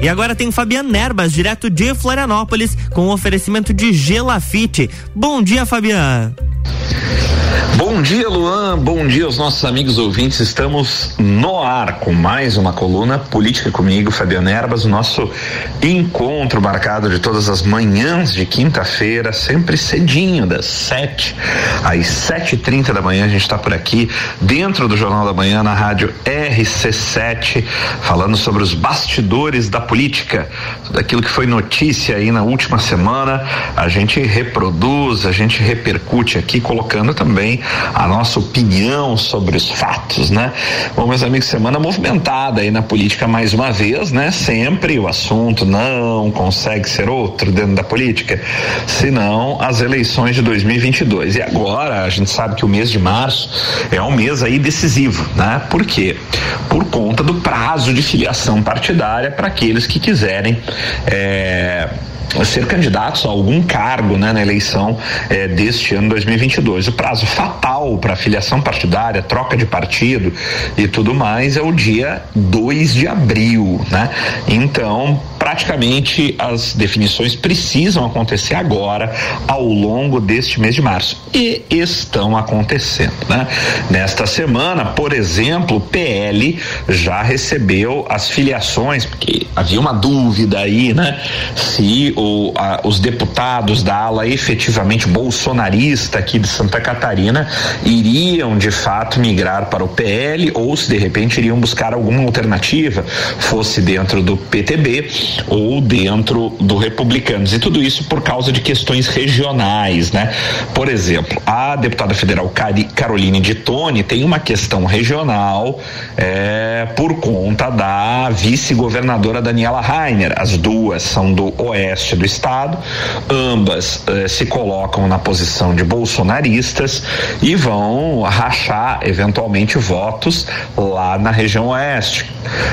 E agora tem Fabiano Nerbas, direto de Florianópolis, com oferecimento de Gelafite. Bom dia, Fabiano. Bom dia, Luan. Bom dia aos nossos amigos ouvintes. Estamos no ar com mais uma coluna Política comigo, Fabiano Erbas, o nosso encontro marcado de todas as manhãs de quinta-feira, sempre cedinho, das sete às sete e trinta da manhã. A gente está por aqui dentro do Jornal da Manhã na rádio RC7, falando sobre os bastidores da política, tudo aquilo que foi notícia aí na última semana. A gente reproduz, a gente repercute aqui, colocando também a nossa opinião sobre os fatos, né? Bom, meus amigos, semana movimentada aí na política mais uma vez, né? Sempre o assunto não consegue ser outro dentro da política, senão as eleições de 2022. E agora a gente sabe que o mês de março é um mês aí decisivo, né? Por quê? Por conta do prazo de filiação partidária para aqueles que quiserem é, ser candidatos a algum cargo né, na eleição eh, deste ano 2022. O prazo fatal para filiação partidária, troca de partido e tudo mais é o dia 2 de abril. Né? Então, praticamente as definições precisam acontecer agora, ao longo deste mês de março. E estão acontecendo. Né? Nesta semana, por exemplo, o PL já recebeu as filiações, porque havia uma dúvida aí, né? Se o, a, os deputados da ala efetivamente bolsonarista aqui de Santa Catarina iriam de fato migrar para o PL ou se de repente iriam buscar alguma alternativa, fosse dentro do PTB ou dentro do Republicanos. E tudo isso por causa de questões regionais, né? Por exemplo, a deputada federal Caroline de Tone tem uma questão regional é, por conta da vice-governadora Daniela Rainer. As duas são do oeste do estado, ambas eh, se colocam na posição de bolsonaristas e vão rachar eventualmente votos lá na região oeste.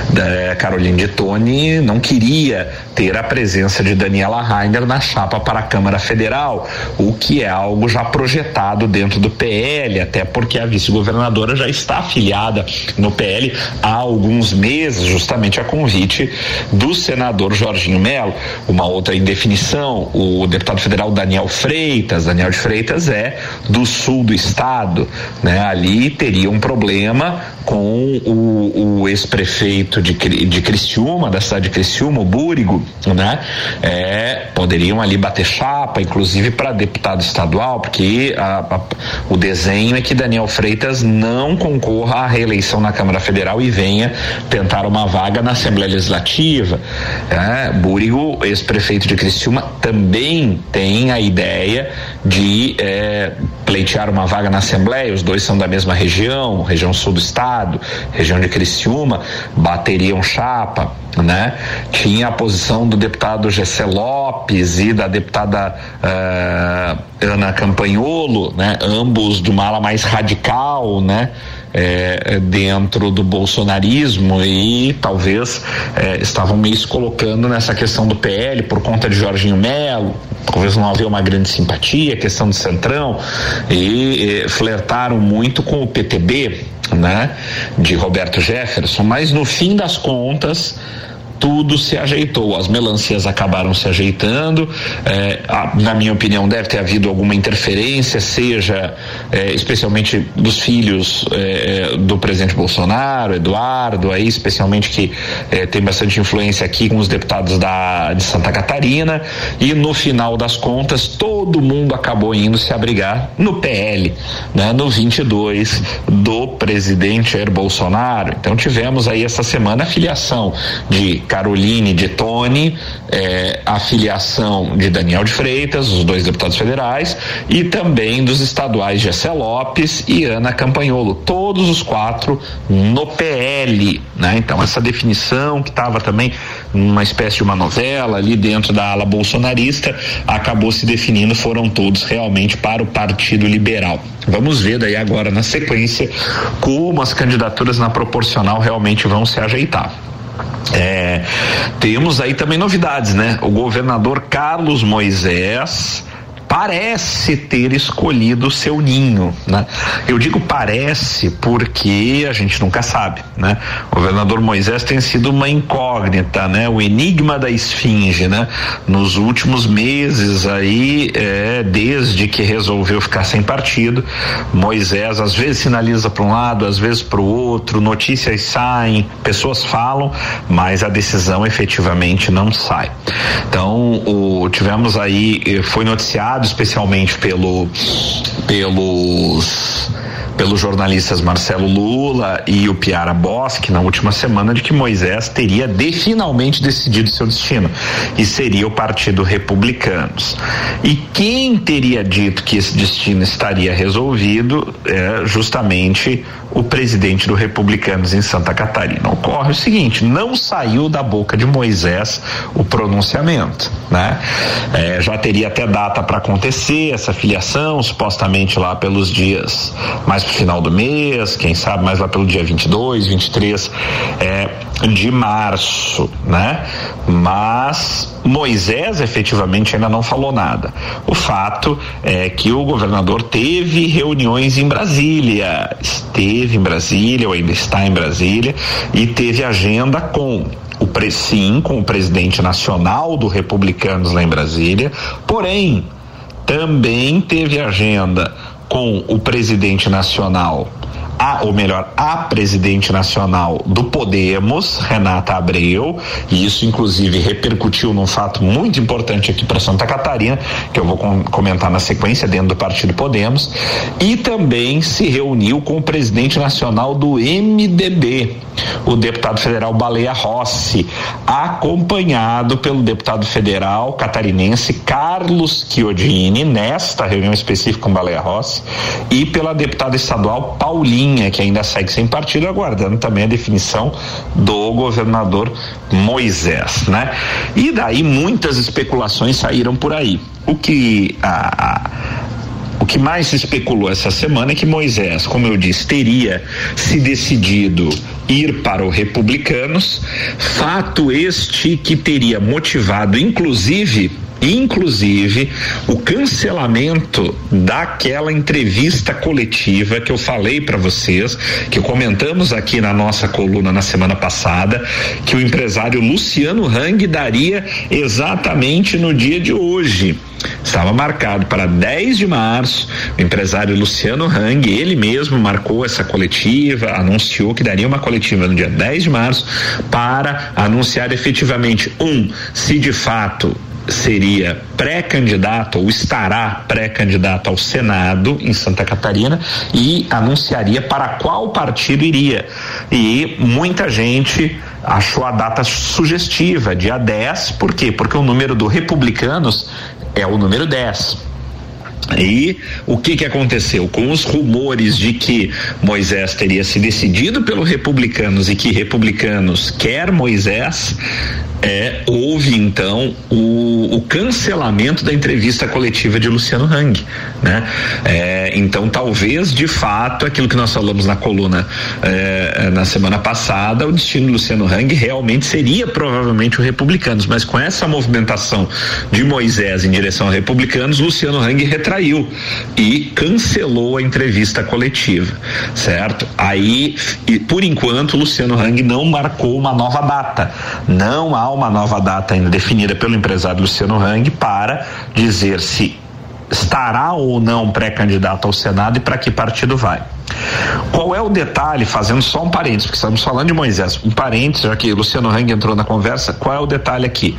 Da Caroline de Tone não queria ter a presença de Daniela Rainer na chapa para a Câmara Federal, o que é algo já projetado dentro do PL, até porque a vice-governadora já está afiliada no PL há alguns meses, justamente a convite do senador Jorginho Melo. Uma outra indefinição, o deputado federal Daniel Freitas, Daniel de Freitas é do sul do estado, né? Ali teria um problema com o, o ex-prefeito de, de Criciúma, da cidade de Criciúma, o Búrigo, né? É, poderiam ali bater chapa, inclusive para deputado estadual, porque a, a, o desenho é que Daniel Freitas não concorra à reeleição na Câmara Federal e venha tentar uma vaga na Assembleia Legislativa. É, Búrigo, ex-prefeito de Criciúma, também tem a ideia de é, pleitear uma vaga na Assembleia, os dois são da mesma região, região sul do estado, região de Criciúma, bateriam chapa, né? Tinha a posição do deputado Gessé Lopes e da deputada uh, Ana Campanholo, né? Ambos de uma ala mais radical, né? É, dentro do bolsonarismo e talvez é, estavam meio se colocando nessa questão do PL por conta de Jorginho Melo, talvez não havia uma grande simpatia, questão do Centrão, e, e flertaram muito com o PTB, né, de Roberto Jefferson, mas no fim das contas tudo se ajeitou. As melancias acabaram se ajeitando. É, a, na minha opinião, deve ter havido alguma interferência, seja é, especialmente dos filhos é, do presidente Bolsonaro, Eduardo, aí, especialmente que tem bastante influência aqui com os deputados da, de Santa Catarina. E no final das contas, todo mundo acabou indo se abrigar no PL, né, no 22 do presidente Jair Bolsonaro. Então tivemos aí essa semana a filiação de Caroline de Tone, é, a filiação de Daniel de Freitas, os dois deputados federais, e também dos estaduais Gessé Lopes e Ana Campanholo, todos os quatro no PL, né? Então essa definição que estava também uma espécie de uma novela ali dentro da ala bolsonarista acabou se definindo, foram todos realmente para o Partido Liberal. Vamos ver daí agora na sequência como as candidaturas na proporcional realmente vão se ajeitar. É, temos aí também novidades, né? O governador Carlos Moisés parece ter escolhido o seu ninho, né? Eu digo parece porque a gente nunca sabe, né? O governador Moisés tem sido uma incógnita, né? O enigma da esfinge, né? Nos últimos meses aí, é, desde que resolveu ficar sem partido, Moisés às vezes sinaliza para um lado, às vezes para o outro, notícias saem, pessoas falam, mas a decisão efetivamente não sai. Então, o, tivemos aí, eh, foi noticiado especialmente pelo, pelos pelos jornalistas Marcelo Lula e o Piara Bosque na última semana de que Moisés teria de, finalmente decidido seu destino e seria o Partido Republicanos. E quem teria dito que esse destino estaria resolvido é justamente o presidente do Republicanos em Santa Catarina. Ocorre o seguinte: não saiu da boca de Moisés o pronunciamento, né? É, já teria até data para acontecer essa filiação, supostamente lá pelos dias mais pro final do mês, quem sabe mais lá pelo dia 22, 23 é, de março, né? Mas Moisés efetivamente ainda não falou nada. O fato é que o governador teve reuniões em Brasília, esteve em Brasília, ou ainda está em Brasília, e teve agenda com o sim com o presidente nacional do Republicanos lá em Brasília, porém também teve agenda com o presidente nacional a, ou melhor, a presidente nacional do Podemos, Renata Abreu, e isso inclusive repercutiu num fato muito importante aqui para Santa Catarina, que eu vou com, comentar na sequência dentro do Partido Podemos, e também se reuniu com o presidente nacional do MDB, o deputado federal Baleia Rossi, acompanhado pelo deputado federal catarinense Carlos Chiodini, nesta reunião específica com Baleia Rossi, e pela deputada estadual Paulinha, que ainda segue sem partido, aguardando também a definição do governador Moisés, né? E daí muitas especulações saíram por aí. O que a, a o que mais se especulou essa semana é que Moisés, como eu disse, teria se decidido ir para o Republicanos, fato este que teria motivado, inclusive, inclusive o cancelamento daquela entrevista coletiva que eu falei para vocês, que comentamos aqui na nossa coluna na semana passada, que o empresário Luciano Hang daria exatamente no dia de hoje. Estava marcado para 10 de março. O empresário Luciano Hang, ele mesmo marcou essa coletiva, anunciou que daria uma coletiva no dia 10 de março para anunciar efetivamente um, se de fato seria pré-candidato ou estará pré-candidato ao Senado em Santa Catarina e anunciaria para qual partido iria. E muita gente achou a data sugestiva, dia 10, por quê? Porque o número do republicanos é o número 10. E o que que aconteceu? Com os rumores de que Moisés teria se decidido pelo republicanos e que republicanos quer Moisés, é, houve então o, o, cancelamento da entrevista coletiva de Luciano Hang, né? É, então talvez de fato aquilo que nós falamos na coluna é, na semana passada, o destino de Luciano Hang realmente seria provavelmente o Republicanos, mas com essa movimentação de Moisés em direção a Republicanos, Luciano Hang retraiu e cancelou a entrevista coletiva, certo? Aí, por enquanto, Luciano Hang não marcou uma nova data, não há uma nova data ainda definida pelo empresário Luciano Hang para dizer se estará ou não pré-candidato ao Senado e para que partido vai. Qual é o detalhe, fazendo só um parênteses, porque estamos falando de Moisés, um parênteses, já que Luciano Hang entrou na conversa, qual é o detalhe aqui?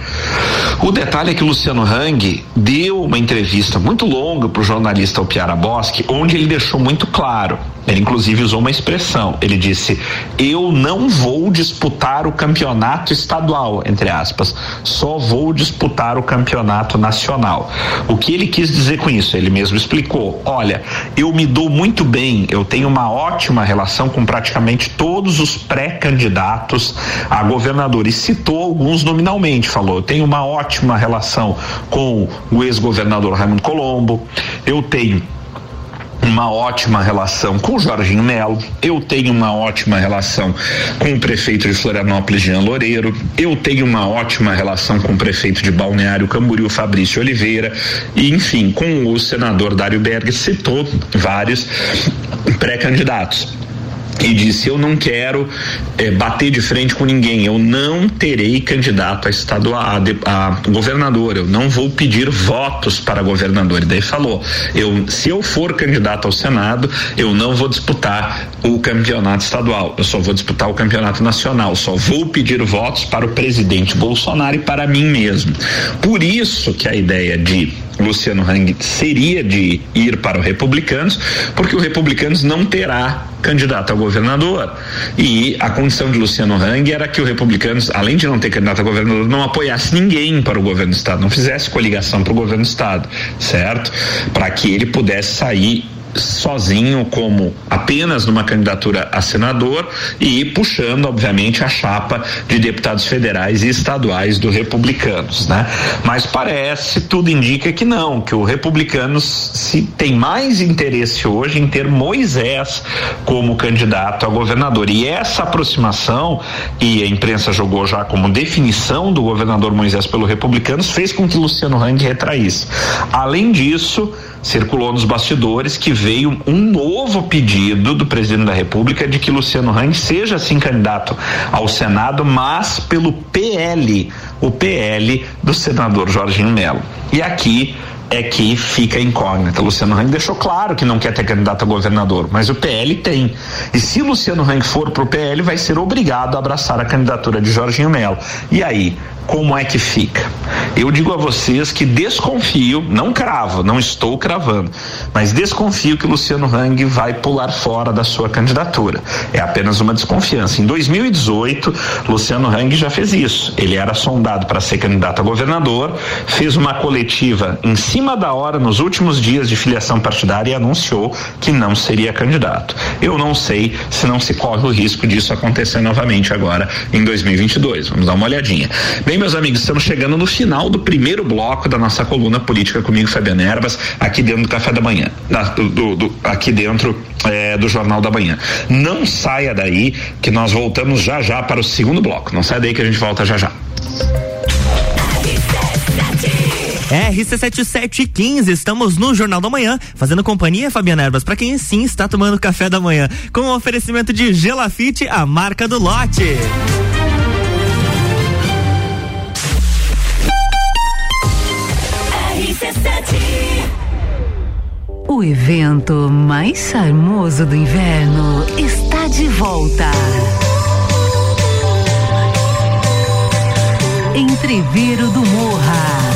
O detalhe é que Luciano Hang deu uma entrevista muito longa para o jornalista Piara Bosque, onde ele deixou muito claro, ele inclusive usou uma expressão, ele disse, eu não vou disputar o campeonato estadual, entre aspas, só vou disputar o campeonato nacional. O que ele quis dizer com isso? Ele mesmo explicou, olha, eu me dou muito bem, eu tenho tem uma ótima relação com praticamente todos os pré-candidatos a governador e citou alguns nominalmente, falou, eu tenho uma ótima relação com o ex-governador Raimundo Colombo, eu tenho uma ótima relação com o Jorginho Melo, eu tenho uma ótima relação com o prefeito de Florianópolis, Jean Loureiro, eu tenho uma ótima relação com o prefeito de Balneário Camboriú, Fabrício Oliveira, e enfim, com o senador Dário Berg, citou vários pré-candidatos e disse: Eu não quero é, bater de frente com ninguém, eu não terei candidato a estadual, a, a, governador, eu não vou pedir votos para governador. E daí falou: eu, se eu for candidato ao Senado, eu não vou disputar o campeonato estadual, eu só vou disputar o campeonato nacional, só vou pedir votos para o presidente Bolsonaro e para mim mesmo. Por isso que a ideia de Luciano Hang seria de ir para o Republicanos, porque o Republicanos não terá candidato a governador. E a condição de Luciano Hang era que o Republicanos, além de não ter candidato a governador, não apoiasse ninguém para o governo do Estado, não fizesse coligação para o governo do Estado, certo? Para que ele pudesse sair sozinho como apenas numa candidatura a senador e puxando, obviamente, a chapa de deputados federais e estaduais do Republicanos, né? Mas parece, tudo indica que não, que o Republicanos se tem mais interesse hoje em ter Moisés como candidato a governador. E essa aproximação, e a imprensa jogou já como definição do governador Moisés pelo Republicanos, fez com que Luciano Hang retraísse. Além disso, circulou nos bastidores que veio um novo pedido do presidente da República de que Luciano Hang seja sim candidato ao Senado, mas pelo PL, o PL do senador Jorginho Melo. E aqui é que fica incógnita. Luciano Hang deixou claro que não quer ter candidato a governador, mas o PL tem. E se Luciano Hang for pro PL, vai ser obrigado a abraçar a candidatura de Jorginho Melo. E aí, como é que fica? Eu digo a vocês que desconfio, não cravo, não estou cravando, mas desconfio que Luciano Hang vai pular fora da sua candidatura. É apenas uma desconfiança. Em 2018, Luciano Hang já fez isso. Ele era sondado para ser candidato a governador, fez uma coletiva em cima da hora nos últimos dias de filiação partidária e anunciou que não seria candidato. Eu não sei se não se corre o risco disso acontecer novamente agora em 2022. Vamos dar uma olhadinha. Bem, meus amigos, estamos chegando no final do primeiro bloco da nossa coluna política comigo, Fabiano Erbas, aqui dentro do Café da Manhã, do, do, do, aqui dentro é, do Jornal da Manhã. Não saia daí, que nós voltamos já já para o segundo bloco. Não saia daí que a gente volta já já. RC7715, estamos no Jornal da Manhã, fazendo companhia, Fabiana Erbas, para quem sim está tomando café da manhã, com o oferecimento de Gelafite, a marca do lote. O evento mais charmoso do inverno está de volta. Entreveiro do Morra.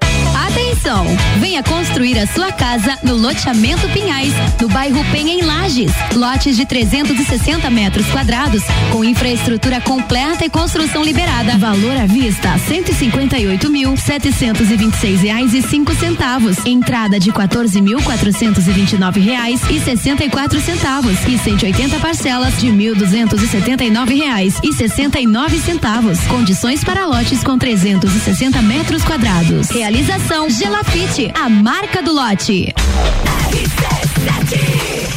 Atenção! Venha construir a sua casa no loteamento Pinhais, no bairro Penha em Lages. Lotes de 360 metros quadrados, com infraestrutura completa e construção liberada. Valor à vista: cento e mil setecentos e vinte e seis reais e cinco centavos. Entrada de quatorze mil quatrocentos e vinte e nove reais e sessenta e quatro centavos e 180 parcelas de mil duzentos e setenta e nove reais e sessenta e nove centavos. Condições para lotes com 360 metros quadrados. Realização Gelafite, a marca do lote.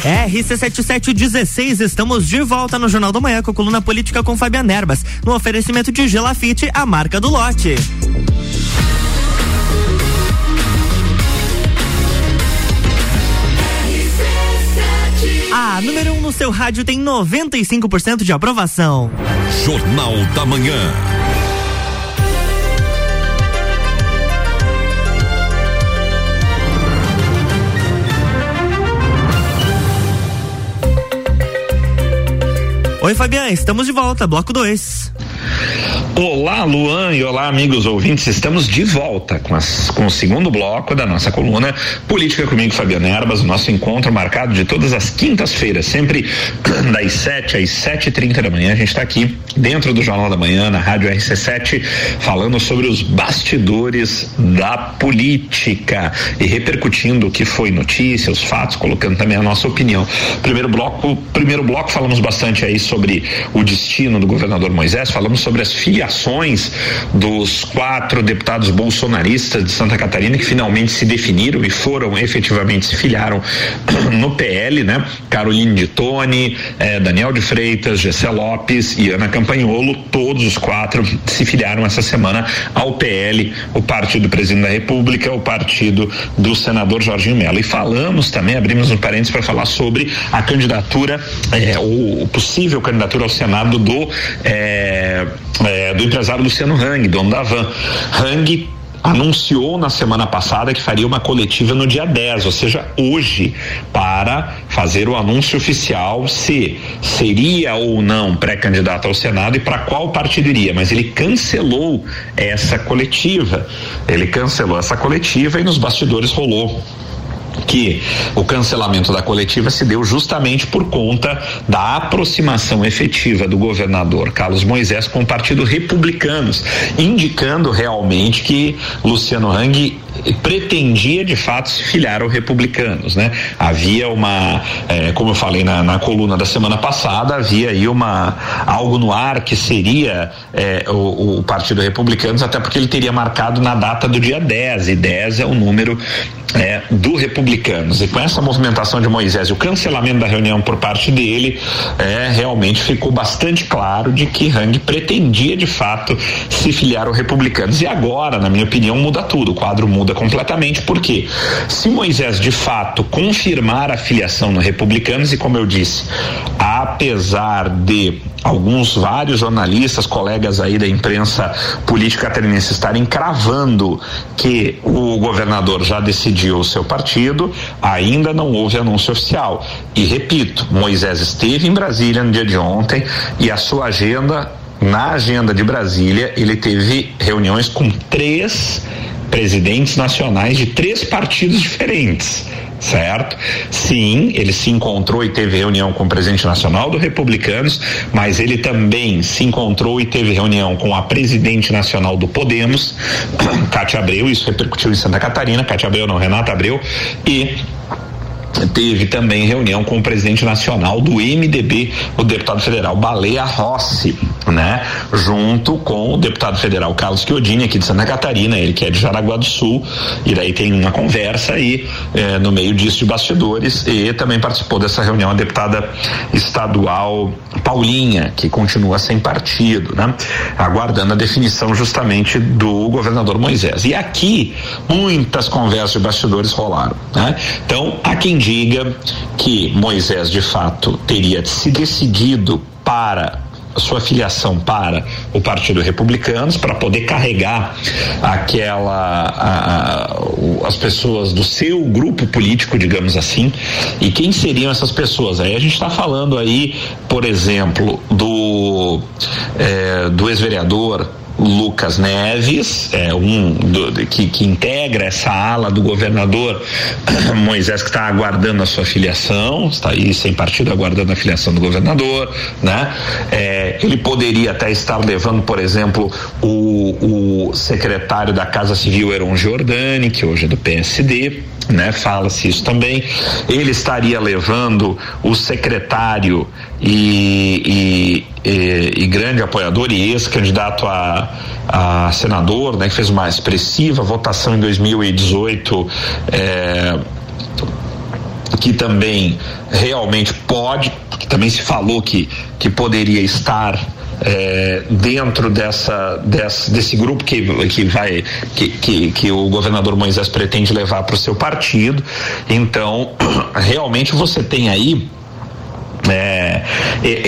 RC7716, estamos de volta no Jornal do Manhã com a coluna política com Fabiana Erbas, no oferecimento de Gelafite, a marca do lote. A número 1 um no seu rádio tem 95% de aprovação. Jornal da Manhã. Oi, Fabiana, estamos de volta, bloco 2. Olá, Luan e olá, amigos ouvintes. Estamos de volta com, as, com o segundo bloco da nossa coluna Política comigo, Fabiano Erbas. O nosso encontro marcado de todas as quintas-feiras, sempre das 7 às 7 e 30 da manhã. A gente está aqui dentro do Jornal da Manhã, na Rádio RC7, falando sobre os bastidores da política e repercutindo o que foi notícia, os fatos, colocando também a nossa opinião. Primeiro bloco, primeiro bloco falamos bastante aí sobre o destino do governador Moisés, falamos sobre as filiações dos quatro deputados bolsonaristas de Santa Catarina que finalmente se definiram e foram efetivamente se filiaram no PL, né? Caroline de Tone, eh, Daniel de Freitas, Gessé Lopes e Ana Campanholo, todos os quatro se filiaram essa semana ao PL, o partido do presidente da República, o partido do senador Jorginho Mello. E falamos também, abrimos um parênteses para falar sobre a candidatura, eh, o possível candidatura ao Senado do eh, é, do empresário Luciano Hang, dono da Van. Hang anunciou na semana passada que faria uma coletiva no dia 10, ou seja, hoje, para fazer o anúncio oficial se seria ou não pré-candidato ao Senado e para qual partido iria. Mas ele cancelou essa coletiva. Ele cancelou essa coletiva e nos bastidores rolou que o cancelamento da coletiva se deu justamente por conta da aproximação efetiva do governador Carlos Moisés com o Partido Republicanos, indicando realmente que Luciano Hang pretendia de fato se filiar ao Republicanos, né? Havia uma, eh, como eu falei na, na, coluna da semana passada, havia aí uma algo no ar que seria eh, o, o, Partido Republicanos, até porque ele teria marcado na data do dia 10, e 10 é o número eh, do Republicanos. E com essa movimentação de Moisés o cancelamento da reunião por parte dele, eh, realmente ficou bastante claro de que Hang pretendia de fato se filiar ao Republicanos. E agora, na minha opinião, muda tudo, o quadro muda completamente, porque se Moisés de fato confirmar a filiação no Republicanos, e como eu disse, apesar de alguns vários jornalistas, colegas aí da imprensa política catarinense estarem cravando que o governador já decidiu o seu partido, ainda não houve anúncio oficial. E repito, Moisés esteve em Brasília no dia de ontem e a sua agenda na agenda de Brasília, ele teve reuniões com três presidentes nacionais de três partidos diferentes certo? Sim, ele se encontrou e teve reunião com o presidente nacional do Republicanos, mas ele também se encontrou e teve reunião com a presidente nacional do Podemos, Cátia Abreu, isso repercutiu em Santa Catarina, Cátia Abreu não, Renata Abreu, e teve também reunião com o presidente nacional do MDB, o deputado federal Baleia Rossi, né? Junto com o deputado federal Carlos Chiodini, aqui de Santa Catarina, ele que é de Jaraguá do Sul, e daí tem uma conversa aí eh, no meio disso de bastidores, e também participou dessa reunião a deputada estadual Paulinha, que continua sem partido, né? Aguardando a definição justamente do governador Moisés. E aqui muitas conversas de bastidores rolaram, né? Então, há quem diga que Moisés de fato teria se decidido para sua filiação para o Partido Republicanos para poder carregar aquela a, a, as pessoas do seu grupo político, digamos assim. E quem seriam essas pessoas? Aí a gente está falando aí, por exemplo, do é, do ex-vereador Lucas Neves, é um do, que, que integra essa ala do governador Moisés que está aguardando a sua filiação, está aí sem partido aguardando a filiação do governador, né? É, ele poderia até estar levando, por exemplo, o, o secretário da Casa Civil Heron Giordani, que hoje é do PSD, né? Fala-se isso também. Ele estaria levando o secretário e, e, e, e grande apoiador e ex-candidato a, a, senador, né? Que fez uma expressiva votação em 2018. É, que também realmente pode, que também se falou que, que poderia estar é, dentro dessa, dessa, desse grupo que, que vai que, que, que o governador Moisés pretende levar para o seu partido. Então, realmente você tem aí é,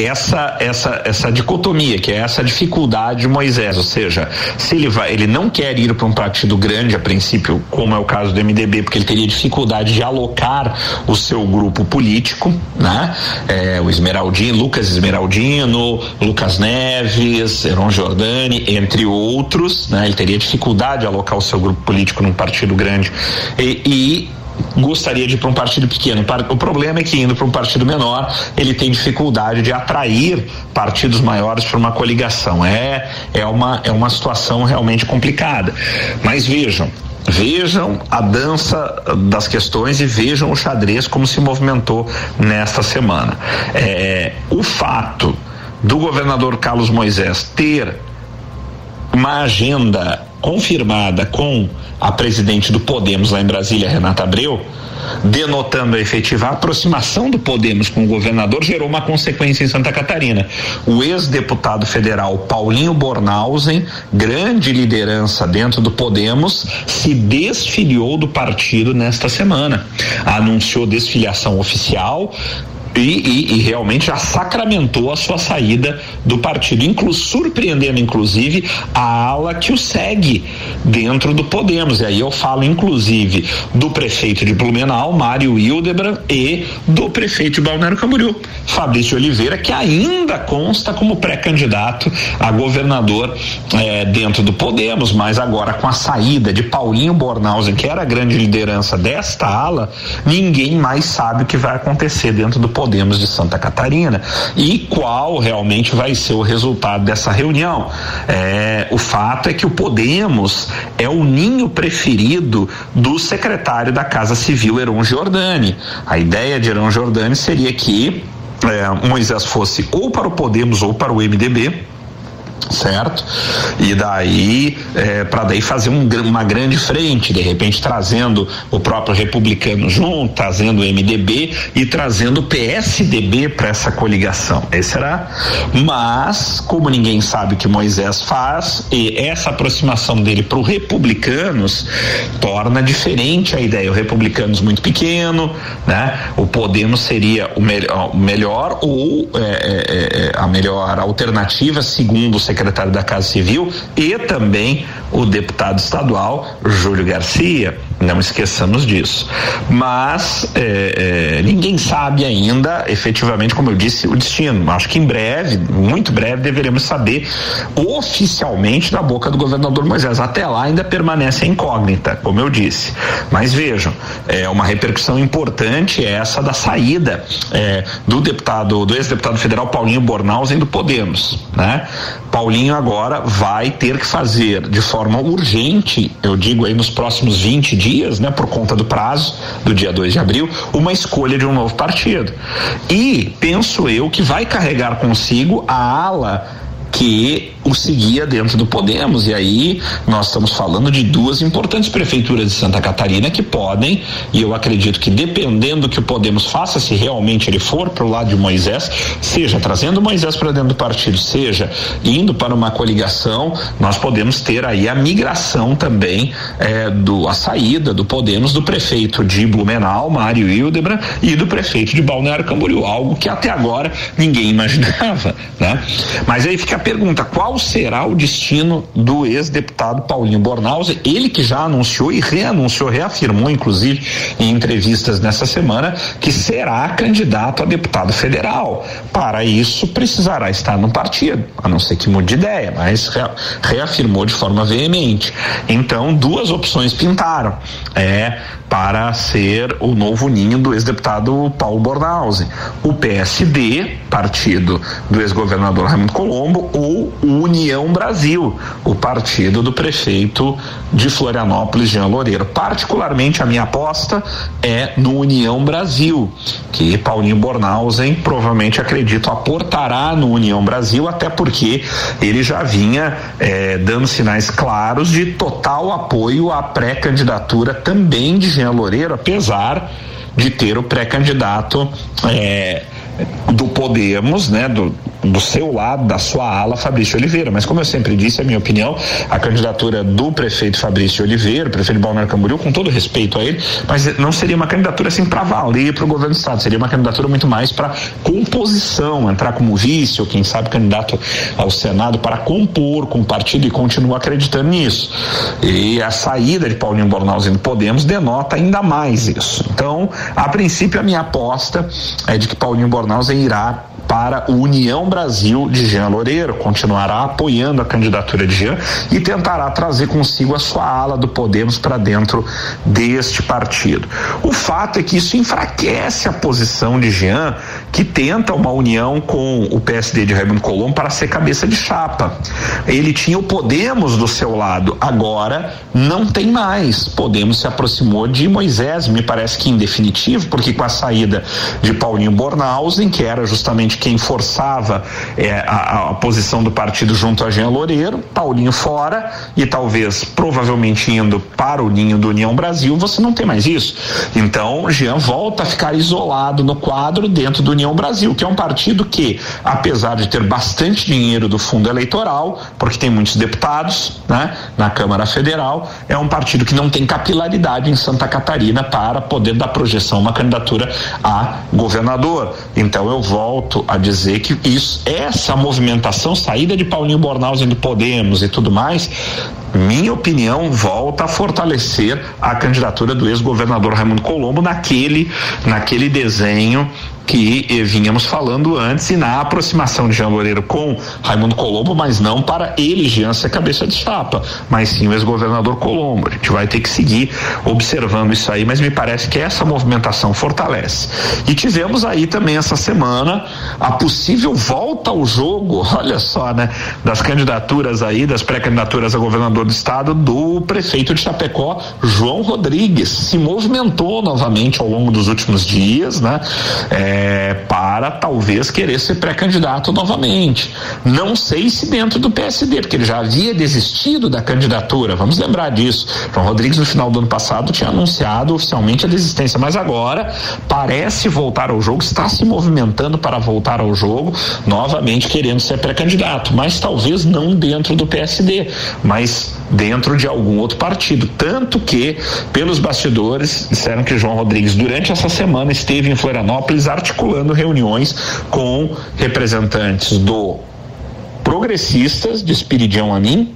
essa, essa, essa dicotomia, que é essa dificuldade de Moisés, ou seja, se ele vai, ele não quer ir para um partido grande a princípio, como é o caso do MDB, porque ele teria dificuldade de alocar o seu grupo político, né? É, o Esmeraldino, Lucas Esmeraldino, Lucas Neves, Heron Giordani, entre outros, né? Ele teria dificuldade de alocar o seu grupo político num partido grande e, e gostaria de ir para um partido pequeno. O problema é que indo para um partido menor, ele tem dificuldade de atrair partidos maiores para uma coligação. É, é, uma, é uma situação realmente complicada. Mas vejam, Vejam a dança das questões e vejam o xadrez como se movimentou nesta semana. É, o fato do governador Carlos Moisés ter uma agenda confirmada com a presidente do Podemos lá em Brasília, Renata Abreu, denotando a efetiva aproximação do Podemos com o governador, gerou uma consequência em Santa Catarina. O ex-deputado federal Paulinho Bornhausen, grande liderança dentro do Podemos, se desfiliou do partido nesta semana. Anunciou desfiliação oficial, e, e, e, realmente já sacramentou a sua saída do partido, inclu, surpreendendo inclusive a ala que o segue dentro do Podemos. E aí eu falo inclusive do prefeito de Blumenau, Mário Hildebrand, e do prefeito de Balneário Camboriú, Fabrício Oliveira, que ainda consta como pré-candidato a governador eh, dentro do Podemos, mas agora com a saída de Paulinho Bornhausen, que era a grande liderança desta ala, ninguém mais sabe o que vai acontecer dentro do Podemos de Santa Catarina e qual realmente vai ser o resultado dessa reunião. É, o fato é que o Podemos é o ninho preferido do secretário da Casa Civil, Heron Giordani. A ideia de Heron Giordani seria que é, Moisés fosse ou para o Podemos ou para o MDB certo? E daí é, para daí fazer um, uma grande frente, de repente trazendo o próprio republicano junto, trazendo o MDB e trazendo o PSDB para essa coligação. Esse será. Mas como ninguém sabe o que Moisés faz e essa aproximação dele para os republicanos torna diferente a ideia. O republicanos muito pequeno, né? O Podemos seria o, me o melhor ou é, é, é a melhor alternativa segundo secretário da Casa Civil e também o deputado estadual Júlio Garcia. Não esqueçamos disso. Mas é, é, ninguém sabe ainda, efetivamente, como eu disse, o destino. Acho que em breve, muito breve, deveremos saber oficialmente da boca do governador Moisés. Até lá ainda permanece a incógnita, como eu disse. Mas vejam, é uma repercussão importante essa da saída é, do deputado, do ex-deputado federal Paulinho Bornhausen do Podemos, né? Paulinho agora vai ter que fazer de forma urgente, eu digo aí nos próximos 20 dias, né, por conta do prazo do dia 2 de abril, uma escolha de um novo partido. E penso eu que vai carregar consigo a ala que o seguia dentro do Podemos. E aí nós estamos falando de duas importantes prefeituras de Santa Catarina que podem, e eu acredito que dependendo do que o Podemos faça, se realmente ele for para o lado de Moisés, seja trazendo Moisés para dentro do partido, seja indo para uma coligação, nós podemos ter aí a migração também é, do a saída do Podemos do prefeito de Blumenau, Mário Hildebrand, e do prefeito de Balneário Camboriú, algo que até agora ninguém imaginava, né? Mas aí fica a pergunta, qual será o destino do ex-deputado Paulinho Bornhausen, ele que já anunciou e reanunciou, reafirmou inclusive em entrevistas nessa semana que será candidato a deputado federal. Para isso precisará estar no partido, a não ser que mude de ideia, mas reafirmou de forma veemente. Então, duas opções pintaram. É para ser o novo ninho do ex-deputado Paulo Bornhausen. O PSD, partido do ex-governador Raimundo Colombo, ou União Brasil, o partido do prefeito de Florianópolis, Jean Loureiro. Particularmente, a minha aposta é no União Brasil, que Paulinho Bornhausen provavelmente acredito aportará no União Brasil, até porque ele já vinha eh, dando sinais claros de total apoio à pré-candidatura também de Jean Loureiro, apesar de ter o pré-candidato é, do Podemos, né, do, do seu lado, da sua ala, Fabrício Oliveira. Mas como eu sempre disse, a minha opinião, a candidatura do prefeito Fabrício Oliveira, prefeito Balneário Camboriú, com todo respeito a ele, mas não seria uma candidatura assim para valer para o governo do estado, seria uma candidatura muito mais para composição, entrar como vice ou quem sabe candidato ao Senado para compor com o partido e continuar acreditando nisso. E a saída de Paulinho Bornhaus do Podemos denota ainda mais isso. Então, a princípio, a minha aposta é de que Paulinho Bornhaus irá para o União Brasil de Jean Loureiro, continuará apoiando a candidatura de Jean e tentará trazer consigo a sua ala do Podemos para dentro deste partido. O fato é que isso enfraquece a posição de Jean, que tenta uma união com o PSD de Raimundo Colombo para ser cabeça de chapa. Ele tinha o Podemos do seu lado, agora não tem mais. Podemos se aproximou de Moisés, me parece que em definitivo, porque com a saída de Paulinho Bornhausen, que era justamente quem forçava é, a, a, posição do partido junto a Jean Loureiro, Paulinho fora e talvez provavelmente indo para o ninho do União Brasil, você não tem mais isso. Então, Jean volta a ficar isolado no quadro dentro do União Brasil, que é um partido que, apesar de ter bastante dinheiro do fundo eleitoral, porque tem muitos deputados né, na Câmara Federal, é um partido que não tem capilaridade em Santa Catarina para poder dar projeção uma candidatura a governador. Então eu volto a dizer que isso, essa movimentação, saída de Paulinho Bornhausen do Podemos e tudo mais, minha opinião, volta a fortalecer a candidatura do ex-governador Raimundo Colombo naquele, naquele desenho que eh, vínhamos falando antes e na aproximação de Jean Loureiro com Raimundo Colombo, mas não para ele, Jean, ser cabeça de chapa, mas sim o ex-governador Colombo. A gente vai ter que seguir observando isso aí, mas me parece que essa movimentação fortalece. E tivemos aí também essa semana a possível volta ao jogo, olha só, né, das candidaturas aí, das pré-candidaturas a governador do estado do prefeito de Chapecó, João Rodrigues, se movimentou novamente ao longo dos últimos dias, né? É, é, para talvez querer ser pré-candidato novamente. Não sei se dentro do PSD, porque ele já havia desistido da candidatura, vamos lembrar disso. João Rodrigues, no final do ano passado, tinha anunciado oficialmente a desistência, mas agora parece voltar ao jogo, está se movimentando para voltar ao jogo, novamente querendo ser pré-candidato, mas talvez não dentro do PSD, mas dentro de algum outro partido. Tanto que, pelos bastidores, disseram que João Rodrigues, durante essa semana, esteve em Florianópolis articulando reuniões com representantes do Progressistas de Espiridião Amin,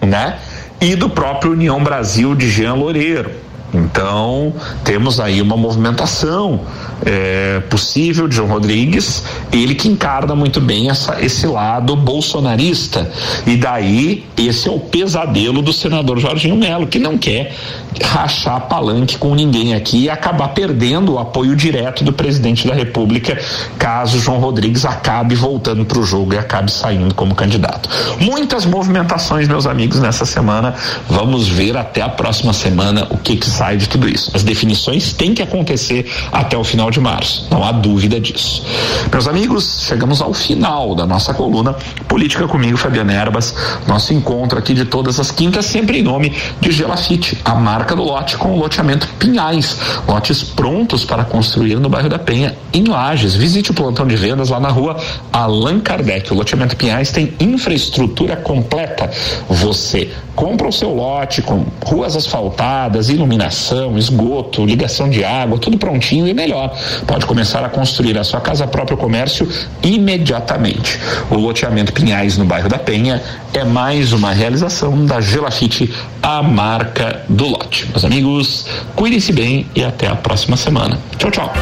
né? E do próprio União Brasil de Jean Loureiro. Então, temos aí uma movimentação é, possível de João Rodrigues, ele que encarna muito bem essa, esse lado bolsonarista. E daí, esse é o pesadelo do senador Jorginho Melo, que não quer rachar palanque com ninguém aqui e acabar perdendo o apoio direto do presidente da República, caso João Rodrigues acabe voltando para o jogo e acabe saindo como candidato. Muitas movimentações, meus amigos, nessa semana. Vamos ver até a próxima semana o que, que sai de tudo isso. As definições têm que acontecer até o final de março, não há dúvida disso. Meus amigos, chegamos ao final da nossa coluna Política comigo, Fabiana Erbas. Nosso encontro aqui de todas as quintas, sempre em nome de Gelafite, a marca do lote com o loteamento Pinhais. Lotes prontos para construir no bairro da Penha, em Lages. Visite o plantão de vendas lá na rua Allan Kardec. O loteamento Pinhais tem infraestrutura completa. Você compra o seu lote com ruas asfaltadas, iluminação, esgoto, ligação de água, tudo prontinho e melhor pode começar a construir a sua casa próprio comércio imediatamente. O loteamento Pinhais no bairro da Penha é mais uma realização da Gelafite, a marca do lote. Meus amigos, cuidem-se bem e até a próxima semana. Tchau, tchau.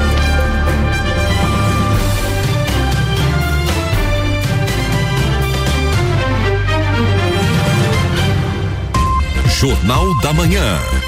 Jornal da Manhã.